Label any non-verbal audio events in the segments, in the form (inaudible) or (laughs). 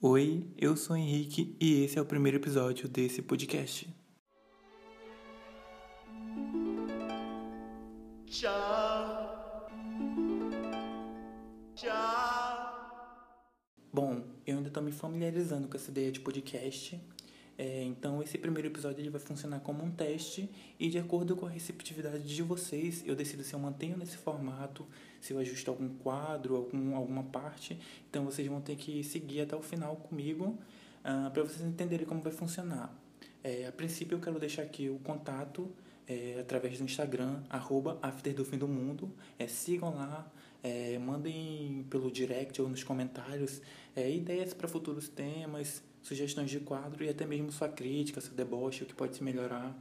Oi, eu sou o Henrique e esse é o primeiro episódio desse podcast. Tchau. Tchau. Bom, eu ainda estou me familiarizando com essa ideia de podcast. É, então, esse primeiro episódio ele vai funcionar como um teste e, de acordo com a receptividade de vocês, eu decido se eu mantenho nesse formato, se eu ajusto algum quadro, algum, alguma parte. Então, vocês vão ter que seguir até o final comigo uh, para vocês entenderem como vai funcionar. É, a princípio, eu quero deixar aqui o contato é, através do Instagram, arroba. É, sigam lá, é, mandem pelo direct ou nos comentários é, ideias para futuros temas, sugestões de quadro e até mesmo sua crítica, seu deboche, o que pode se melhorar.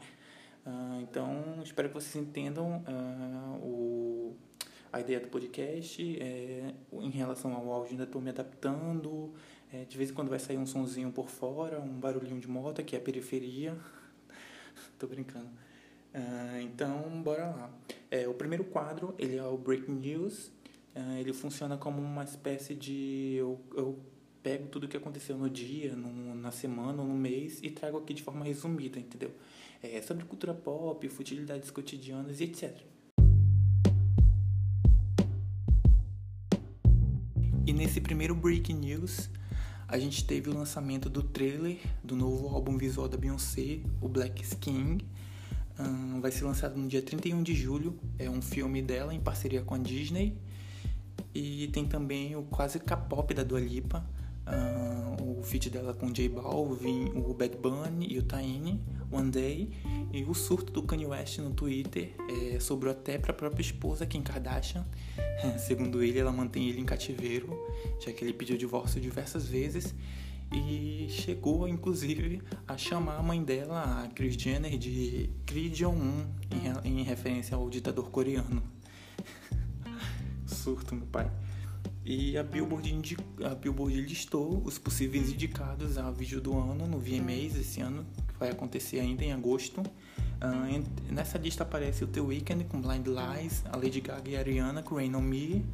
Uh, então, espero que vocês entendam uh, o, a ideia do podcast. É, em relação ao áudio, ainda estou me adaptando. É, de vez em quando vai sair um sonzinho por fora, um barulhinho de moto, que é a periferia. (laughs) Tô brincando. Uh, então, bora lá. É, o primeiro quadro, ele é o Breaking News. Ele funciona como uma espécie de... Eu, eu pego tudo o que aconteceu no dia, no, na semana no mês e trago aqui de forma resumida, entendeu? É, sobre cultura pop, futilidades cotidianas e etc. E nesse primeiro Breaking News, a gente teve o lançamento do trailer do novo álbum visual da Beyoncé, o Black Skin, um, vai ser lançado no dia 31 de julho. É um filme dela em parceria com a Disney. E tem também o quase K-pop da Dua Lipa. Um, o feat dela com J Balvin, o Bad Bunny e o Taine, One Day. E o surto do Kanye West no Twitter é, sobrou até para a própria esposa, Kim Kardashian. (laughs) Segundo ele, ela mantém ele em cativeiro, já que ele pediu divórcio diversas vezes e chegou inclusive a chamar a mãe dela, a Kris Jenner, de Kim Jong-un, em referência ao ditador coreano. (laughs) Surto, meu pai. E a Billboard, indic... a Billboard listou os possíveis indicados a vídeo do ano no VMAs esse ano, que vai acontecer ainda em agosto. Uh, nessa lista aparece o The Weeknd com Blind Lies, a Lady Gaga e a Ariana com Rain On Me,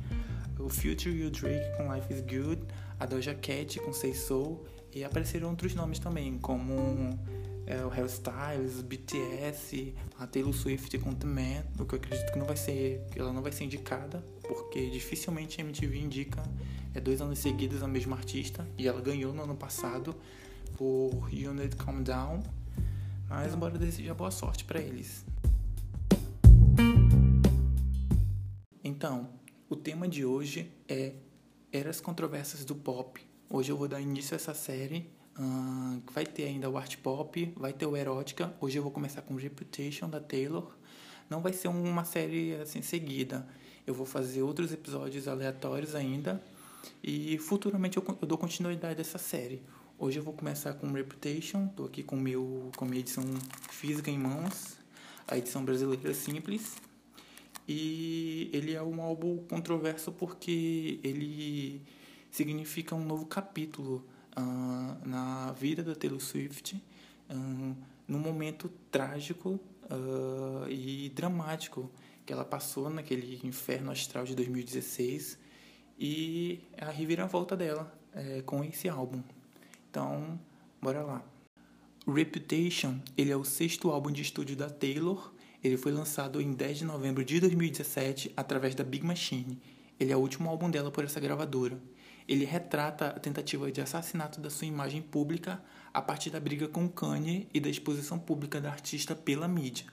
o Future o Drake com Life Is Good, a Doja Cat com Say Soul e apareceram outros nomes também, como é, o Harry Styles, BTS, a Taylor Swift com The Man, o que eu acredito que não vai ser, ela não vai ser indicada, porque dificilmente a MTV indica é dois anos seguidos a mesma artista e ela ganhou no ano passado por Need Calm Down, mas bora desejar boa sorte para eles. Então, o tema de hoje é Eras Controversas do Pop. Hoje eu vou dar início a essa série. Vai ter ainda o Art Pop, vai ter o Erótica. Hoje eu vou começar com Reputation da Taylor. Não vai ser uma série assim seguida. Eu vou fazer outros episódios aleatórios ainda. E futuramente eu, eu dou continuidade dessa série. Hoje eu vou começar com Reputation. Estou aqui com, meu, com minha edição física em mãos. A edição brasileira simples. E ele é um álbum controverso porque ele significa um novo capítulo uh, na vida da Taylor Swift, uh, num momento trágico uh, e dramático que ela passou naquele inferno astral de 2016 e a reviravolta dela é, com esse álbum. Então, bora lá. Reputation, ele é o sexto álbum de estúdio da Taylor ele foi lançado em 10 de novembro de 2017 através da Big Machine. Ele é o último álbum dela por essa gravadora. Ele retrata a tentativa de assassinato da sua imagem pública a partir da briga com Kanye e da exposição pública da artista pela mídia.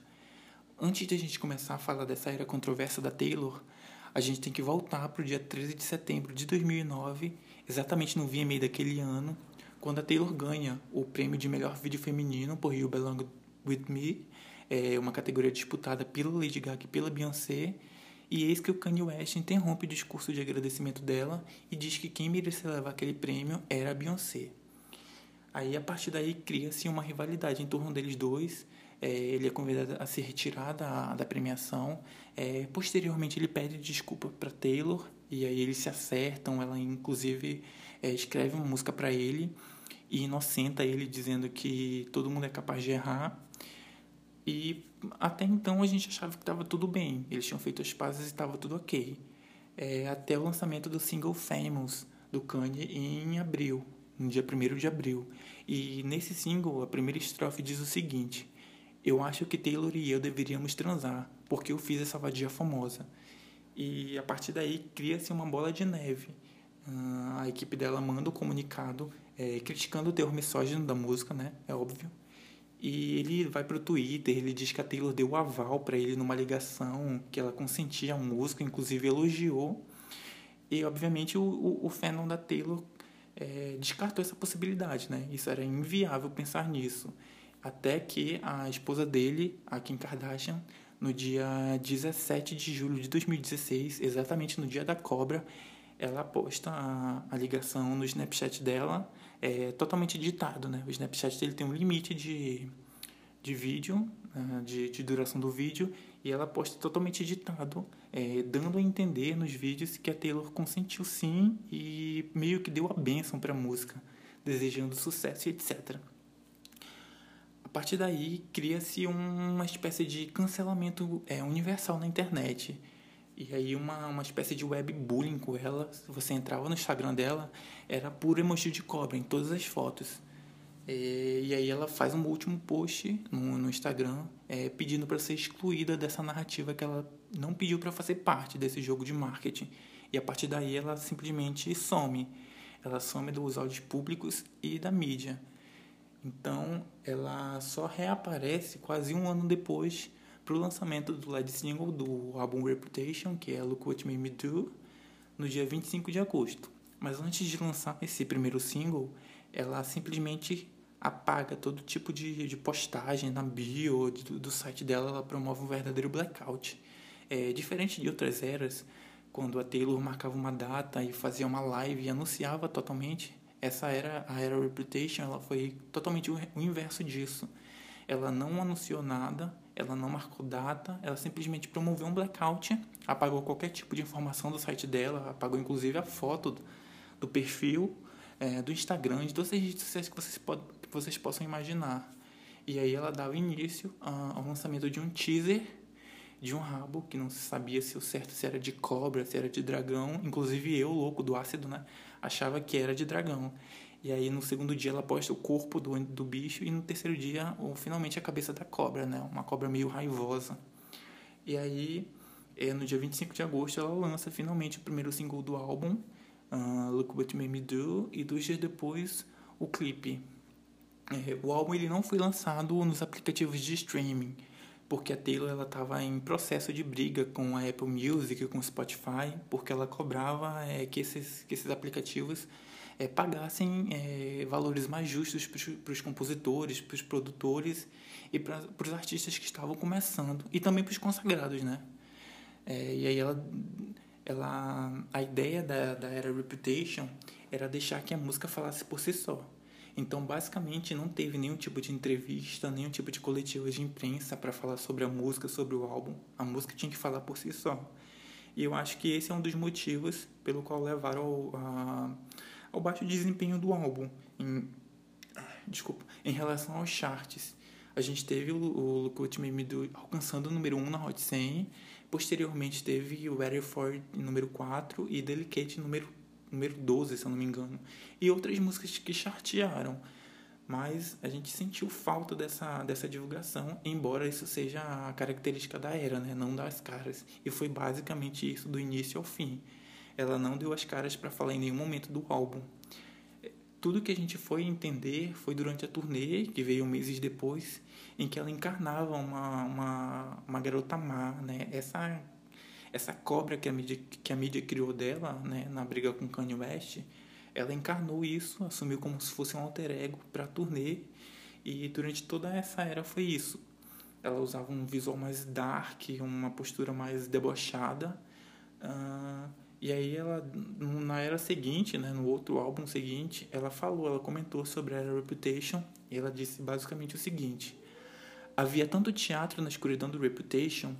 Antes de a gente começar a falar dessa era controversa da Taylor, a gente tem que voltar para o dia 13 de setembro de 2009, exatamente no VMA daquele ano, quando a Taylor ganha o prêmio de melhor vídeo feminino por You Belong With Me é uma categoria disputada pela Lady Gaga e pela Beyoncé. E eis que o Kanye West interrompe o discurso de agradecimento dela e diz que quem merecia levar aquele prêmio era a Beyoncé. Aí, a partir daí, cria-se uma rivalidade em torno deles dois. É, ele é convidado a se retirar da, da premiação. É, posteriormente, ele pede desculpa para Taylor e aí eles se acertam. Ela, inclusive, é, escreve uma música para ele e inocenta ele, dizendo que todo mundo é capaz de errar e até então a gente achava que estava tudo bem, eles tinham feito as pazes e estava tudo ok. É, até o lançamento do single Famous do Kanye em abril, no dia 1 de abril. E nesse single, a primeira estrofe diz o seguinte: Eu acho que Taylor e eu deveríamos transar, porque eu fiz essa vadia famosa. E a partir daí cria-se uma bola de neve. Uh, a equipe dela manda o um comunicado é, criticando o teor misógino da música, né? É óbvio. E ele vai pro Twitter, ele diz que a Taylor deu o aval para ele numa ligação, que ela consentia a música, inclusive elogiou. E, obviamente, o, o, o fandom da Taylor é, descartou essa possibilidade, né? Isso era inviável pensar nisso. Até que a esposa dele, a Kim Kardashian, no dia 17 de julho de 2016, exatamente no dia da cobra, ela posta a, a ligação no Snapchat dela, é totalmente editado, né? O Snapchat dele tem um limite de, de vídeo, né? de, de duração do vídeo, e ela posta totalmente editado, é, dando a entender nos vídeos que a Taylor consentiu sim e meio que deu a bênção para a música, desejando sucesso e etc. A partir daí, cria-se uma espécie de cancelamento é, universal na internet. E aí uma, uma espécie de webbullying com ela. Se você entrava no Instagram dela, era puro emoji de cobra em todas as fotos. É, e aí ela faz um último post no, no Instagram é, pedindo para ser excluída dessa narrativa que ela não pediu para fazer parte desse jogo de marketing. E a partir daí ela simplesmente some. Ela some dos áudios públicos e da mídia. Então ela só reaparece quase um ano depois para lançamento do lead single do álbum Reputation, que é Look What Made Me Do, no dia 25 de agosto. Mas antes de lançar esse primeiro single, ela simplesmente apaga todo tipo de, de postagem na bio do, do site dela, ela promove um verdadeiro blackout. É, diferente de outras eras, quando a Taylor marcava uma data e fazia uma live e anunciava totalmente, essa era a era Reputation, ela foi totalmente o inverso disso. Ela não anunciou nada, ela não marcou data, ela simplesmente promoveu um blackout, apagou qualquer tipo de informação do site dela, apagou inclusive a foto do, perfil, é, do Instagram, de todas as redes sociais que vocês, que vocês possam imaginar. E aí ela dava início ao lançamento de um teaser de um rabo que não se sabia se o certo se era de cobra, se era de dragão. Inclusive eu, louco do ácido, né, achava que era de dragão. E aí no segundo dia ela posta o corpo do, do bicho e no terceiro dia ou, finalmente a cabeça da cobra, né? Uma cobra meio raivosa. E aí é, no dia 25 de agosto ela lança finalmente o primeiro single do álbum, uh, Look What You Made Me Do, e dois dias depois o clipe. É, o álbum ele não foi lançado nos aplicativos de streaming, porque a Taylor estava em processo de briga com a Apple Music, com o Spotify, porque ela cobrava é, que, esses, que esses aplicativos é, pagassem é, valores mais justos para os compositores, para os produtores e para os artistas que estavam começando e também para os consagrados, né? É, e aí ela, ela, a ideia da, da era Reputation era deixar que a música falasse por si só. Então, basicamente, não teve nenhum tipo de entrevista, nenhum tipo de coletiva de imprensa para falar sobre a música, sobre o álbum. A música tinha que falar por si só. E eu acho que esse é um dos motivos pelo qual levaram a ao baixo desempenho do álbum. Em, desculpa, em relação aos charts. A gente teve o, o Look What Me Do alcançando o número 1 na Hot 100. Posteriormente teve o For número 4 e Delicate número, número 12, se eu não me engano. E outras músicas que chartearam. Mas a gente sentiu falta dessa, dessa divulgação, embora isso seja a característica da era, né? não das caras. E foi basicamente isso do início ao fim ela não deu as caras para falar em nenhum momento do álbum. Tudo que a gente foi entender foi durante a turnê, que veio meses depois, em que ela encarnava uma, uma, uma garota má, né? Essa, essa cobra que a, mídia, que a mídia criou dela, né? Na briga com Kanye West, ela encarnou isso, assumiu como se fosse um alter ego para a turnê, e durante toda essa era foi isso. Ela usava um visual mais dark, uma postura mais debochada, uh, e aí ela, na era seguinte, né, no outro álbum seguinte, ela falou, ela comentou sobre a Reputation e ela disse basicamente o seguinte: Havia tanto teatro na escuridão do Reputation,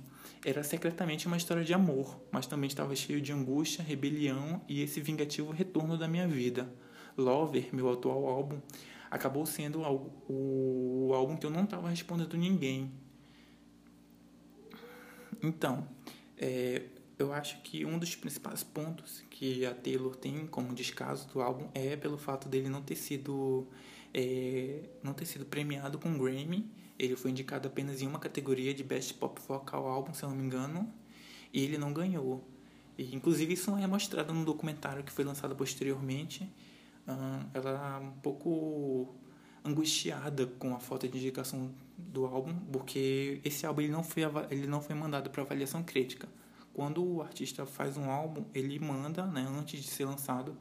era secretamente uma história de amor, mas também estava cheio de angústia, rebelião e esse vingativo retorno da minha vida. Lover, meu atual álbum, acabou sendo o, o álbum que eu não estava respondendo ninguém. Então, é, eu acho que um dos principais pontos que a Taylor tem como descaso do álbum é pelo fato dele não ter sido é, não ter sido premiado com Grammy. Ele foi indicado apenas em uma categoria de Best Pop Vocal Album, se eu não me engano, e ele não ganhou. E, inclusive isso é mostrado no documentário que foi lançado posteriormente. Ela é um pouco angustiada com a falta de indicação do álbum, porque esse álbum ele não foi, ele não foi mandado para avaliação crítica. Quando o artista faz um álbum, ele manda, né, antes de ser lançado,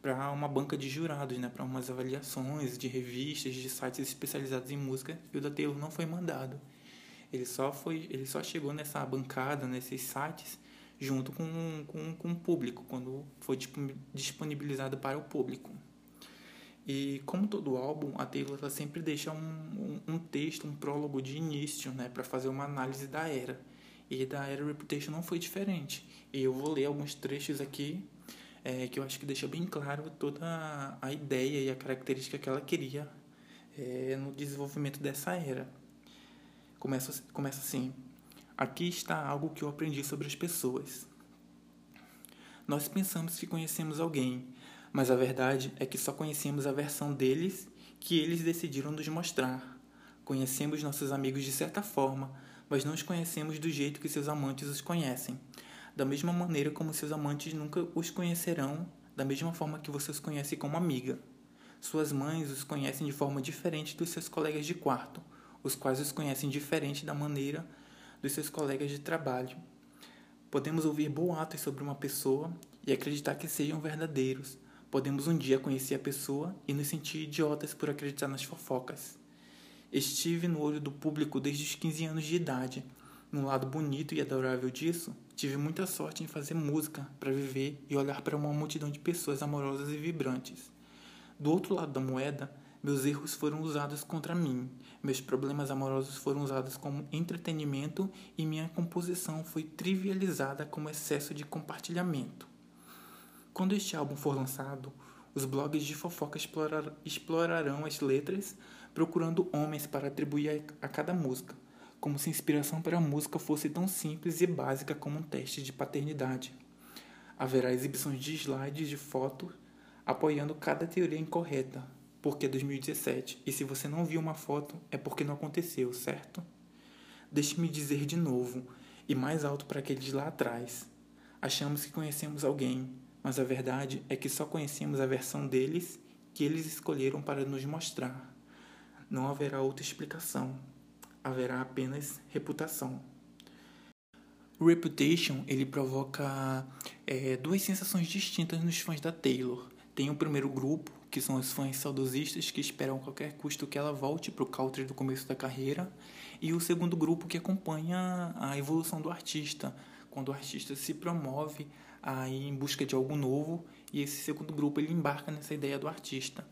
para uma banca de jurados, né, para umas avaliações de revistas, de sites especializados em música, e o da Taylor não foi mandado. Ele só foi, ele só chegou nessa bancada, nesses sites, junto com, com, com o público, quando foi disponibilizado para o público. E como todo álbum, a Taylor ela sempre deixa um, um, um texto, um prólogo de início, né, para fazer uma análise da era. E da era Reputation não foi diferente. E eu vou ler alguns trechos aqui é, que eu acho que deixa bem claro toda a ideia e a característica que ela queria é, no desenvolvimento dessa era. Começa, começa assim: Aqui está algo que eu aprendi sobre as pessoas. Nós pensamos que conhecemos alguém, mas a verdade é que só conhecemos a versão deles que eles decidiram nos mostrar. Conhecemos nossos amigos de certa forma, mas não os conhecemos do jeito que seus amantes os conhecem. Da mesma maneira como seus amantes nunca os conhecerão, da mesma forma que você os conhece como amiga. Suas mães os conhecem de forma diferente dos seus colegas de quarto, os quais os conhecem diferente da maneira dos seus colegas de trabalho. Podemos ouvir boatos sobre uma pessoa e acreditar que sejam verdadeiros, Podemos um dia conhecer a pessoa e nos sentir idiotas por acreditar nas fofocas. Estive no olho do público desde os 15 anos de idade. No lado bonito e adorável disso, tive muita sorte em fazer música para viver e olhar para uma multidão de pessoas amorosas e vibrantes. Do outro lado da moeda, meus erros foram usados contra mim, meus problemas amorosos foram usados como entretenimento e minha composição foi trivializada como excesso de compartilhamento. Quando este álbum for lançado, os blogs de fofoca explorar, explorarão as letras, procurando homens para atribuir a, a cada música, como se a inspiração para a música fosse tão simples e básica como um teste de paternidade. Haverá exibições de slides de fotos apoiando cada teoria incorreta, porque é 2017, e se você não viu uma foto é porque não aconteceu, certo? Deixe-me dizer de novo, e mais alto para aqueles lá atrás. Achamos que conhecemos alguém, mas a verdade é que só conhecemos a versão deles que eles escolheram para nos mostrar. Não haverá outra explicação, haverá apenas reputação. Reputation ele provoca é, duas sensações distintas nos fãs da Taylor. Tem o primeiro grupo, que são os fãs saudosistas que esperam a qualquer custo que ela volte para o country do começo da carreira, e o segundo grupo que acompanha a evolução do artista, quando o artista se promove aí em busca de algo novo e esse segundo grupo ele embarca nessa ideia do artista.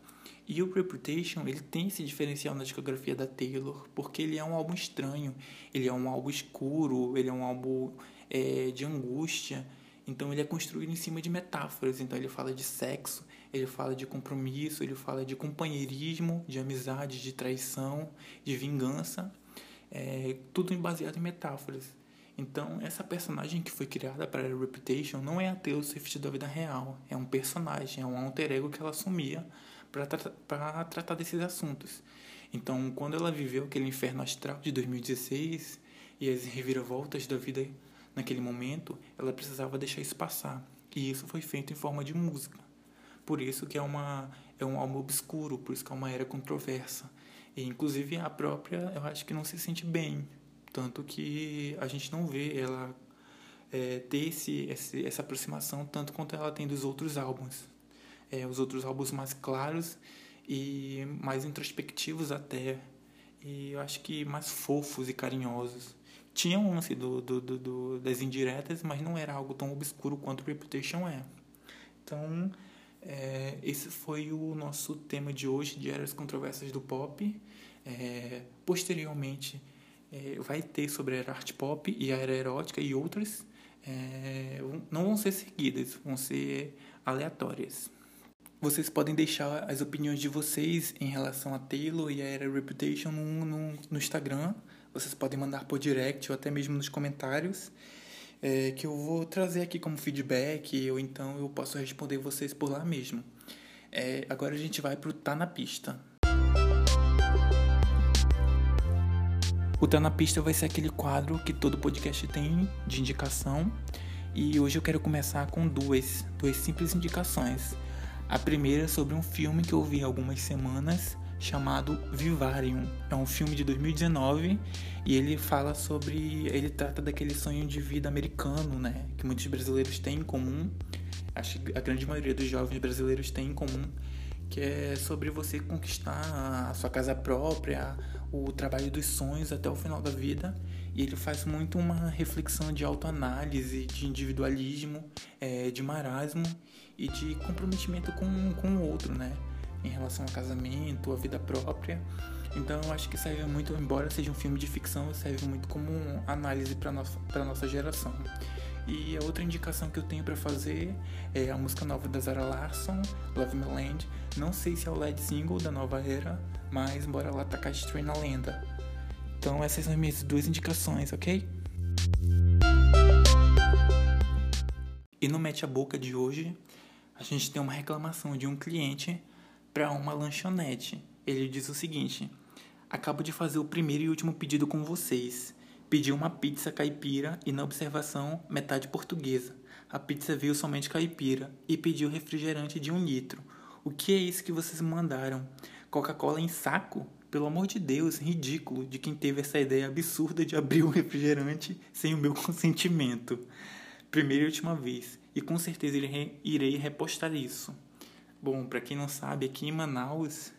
E o Reputation ele tem esse diferencial na discografia da Taylor porque ele é um álbum estranho, ele é um álbum escuro, ele é um álbum é, de angústia. Então ele é construído em cima de metáforas. Então ele fala de sexo, ele fala de compromisso, ele fala de companheirismo, de amizade, de traição, de vingança, é, tudo baseado em metáforas. Então, essa personagem que foi criada para Reputation não é a Taylor Swift da vida real. É um personagem, é um alter ego que ela assumia para tra tratar desses assuntos. Então, quando ela viveu aquele inferno astral de 2016 e as reviravoltas da vida naquele momento, ela precisava deixar isso passar. E isso foi feito em forma de música. Por isso que é, uma, é um álbum obscuro, por isso que é uma era controversa. E, inclusive, a própria, eu acho que não se sente bem tanto que a gente não vê ela é, ter esse, esse, essa aproximação tanto quanto ela tem dos outros álbuns. É, os outros álbuns mais claros e mais introspectivos até. E eu acho que mais fofos e carinhosos. Tinha um lance do, do, do, do, das indiretas, mas não era algo tão obscuro quanto Reputation é. Então, é, esse foi o nosso tema de hoje, de Eras Controversas do Pop. É, posteriormente, é, vai ter sobre a arte pop e a era erótica e outras. É, não vão ser seguidas, vão ser aleatórias. Vocês podem deixar as opiniões de vocês em relação a Taylor e a Era Reputation no, no, no Instagram. Vocês podem mandar por direct ou até mesmo nos comentários. é, que eu vou trazer aqui como feedback, ou então eu posso responder vocês por lá mesmo. É, agora a gente vai pro Tá na Pista. O Tá na Pista vai ser aquele quadro que todo podcast tem de indicação. E hoje eu quero começar com duas, duas simples indicações. A primeira é sobre um filme que eu vi há algumas semanas chamado Vivarium. É um filme de 2019 e ele fala sobre. Ele trata daquele sonho de vida americano, né? Que muitos brasileiros têm em comum. Acho que a grande maioria dos jovens brasileiros tem em comum. Que é sobre você conquistar a sua casa própria, o trabalho dos sonhos até o final da vida. E ele faz muito uma reflexão de autoanálise, de individualismo, é, de marasmo e de comprometimento com, com o outro, né? em relação ao casamento, à vida própria. Então eu acho que serve muito, embora seja um filme de ficção, serve muito como análise para nossa nossa geração. E a outra indicação que eu tenho para fazer é a música nova da Zara Larson, Love Me Land. Não sei se é o lead single da nova era, mas bora lá tacar de na lenda. Então essas são as minhas duas indicações, ok? E no Mete a Boca de hoje, a gente tem uma reclamação de um cliente para uma lanchonete. Ele diz o seguinte: Acabo de fazer o primeiro e último pedido com vocês. Pedi uma pizza caipira e, na observação, metade portuguesa. A pizza veio somente caipira e pediu refrigerante de um litro. O que é isso que vocês mandaram? Coca-Cola em saco? Pelo amor de Deus, ridículo de quem teve essa ideia absurda de abrir um refrigerante sem o meu (laughs) consentimento. Primeira e última vez, e com certeza irei repostar isso. Bom, para quem não sabe, aqui em Manaus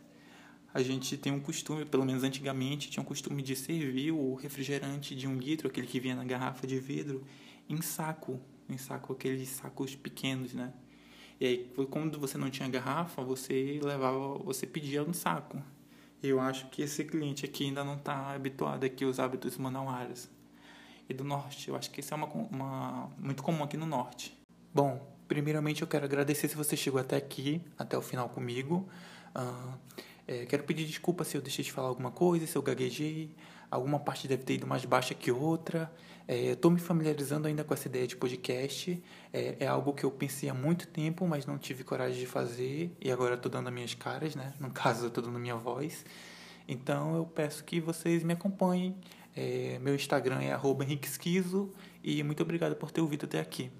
a gente tem um costume, pelo menos antigamente, tinha um costume de servir o refrigerante de um litro, aquele que vinha na garrafa de vidro, em saco, em saco, aqueles sacos pequenos, né? E aí, quando você não tinha garrafa, você levava, você pedia no saco. Eu acho que esse cliente aqui ainda não está habituado aqui aos hábitos manauaras. E do norte, eu acho que isso é uma, uma muito comum aqui no norte. Bom, Primeiramente, eu quero agradecer se você chegou até aqui, até o final comigo. Uh, é, quero pedir desculpa se eu deixei de falar alguma coisa, se eu gaguejei. Alguma parte deve ter ido mais baixa que outra. É, Estou me familiarizando ainda com essa ideia de podcast. É, é, algo que eu pensei há muito tempo, mas não tive coragem de fazer. E agora estou dando as minhas caras, né? No (laughs) caso, estou dando minha voz. Então, eu peço que vocês me acompanhem. É, meu Instagram é Esquizo. E muito obrigado por ter ouvido até aqui.